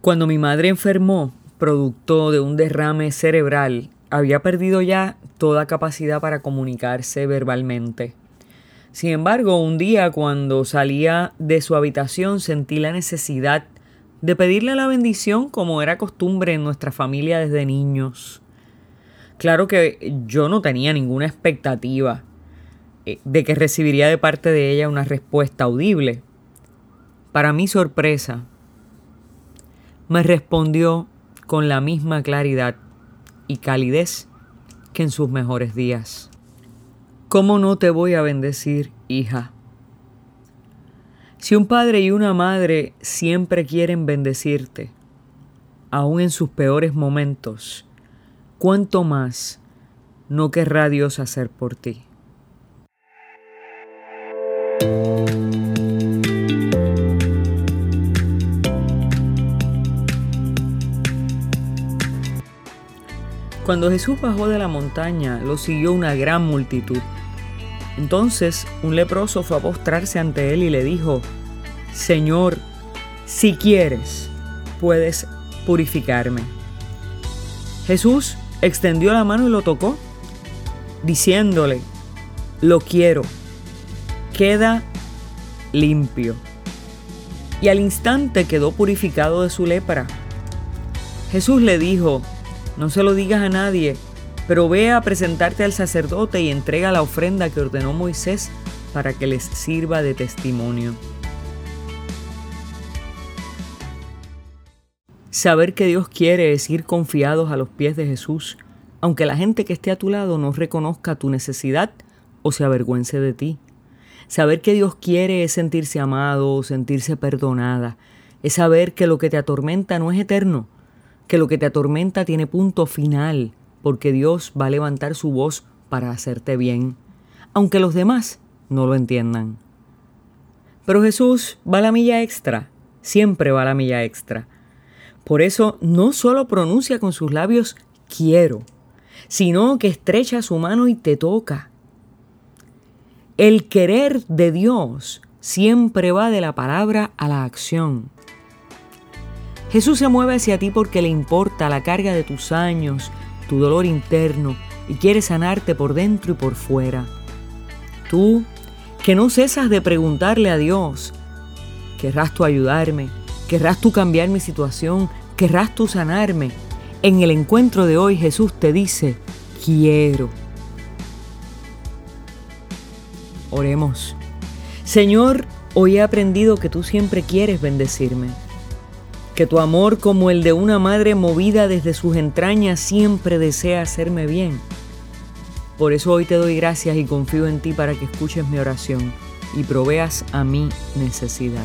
Cuando mi madre enfermó, producto de un derrame cerebral, había perdido ya toda capacidad para comunicarse verbalmente. Sin embargo, un día cuando salía de su habitación sentí la necesidad de pedirle la bendición como era costumbre en nuestra familia desde niños. Claro que yo no tenía ninguna expectativa eh, de que recibiría de parte de ella una respuesta audible. Para mi sorpresa, me respondió con la misma claridad y calidez que en sus mejores días. ¿Cómo no te voy a bendecir, hija? Si un padre y una madre siempre quieren bendecirte, aun en sus peores momentos, ¿cuánto más no querrá Dios hacer por ti? Cuando Jesús bajó de la montaña, lo siguió una gran multitud. Entonces un leproso fue a postrarse ante él y le dijo, Señor, si quieres, puedes purificarme. Jesús extendió la mano y lo tocó, diciéndole, lo quiero, queda limpio. Y al instante quedó purificado de su lepra. Jesús le dijo, no se lo digas a nadie, pero ve a presentarte al sacerdote y entrega la ofrenda que ordenó Moisés para que les sirva de testimonio. Saber que Dios quiere es ir confiados a los pies de Jesús, aunque la gente que esté a tu lado no reconozca tu necesidad o se avergüence de ti. Saber que Dios quiere es sentirse amado, sentirse perdonada, es saber que lo que te atormenta no es eterno, que lo que te atormenta tiene punto final, porque Dios va a levantar su voz para hacerte bien, aunque los demás no lo entiendan. Pero Jesús va la milla extra, siempre va la milla extra. Por eso no solo pronuncia con sus labios quiero, sino que estrecha su mano y te toca. El querer de Dios siempre va de la palabra a la acción. Jesús se mueve hacia ti porque le importa la carga de tus años, tu dolor interno y quiere sanarte por dentro y por fuera. Tú, que no cesas de preguntarle a Dios, ¿querrás tú ayudarme? ¿Querrás tú cambiar mi situación? ¿Querrás tú sanarme? En el encuentro de hoy Jesús te dice, quiero. Oremos. Señor, hoy he aprendido que tú siempre quieres bendecirme que tu amor como el de una madre movida desde sus entrañas siempre desea hacerme bien. Por eso hoy te doy gracias y confío en ti para que escuches mi oración y proveas a mi necesidad.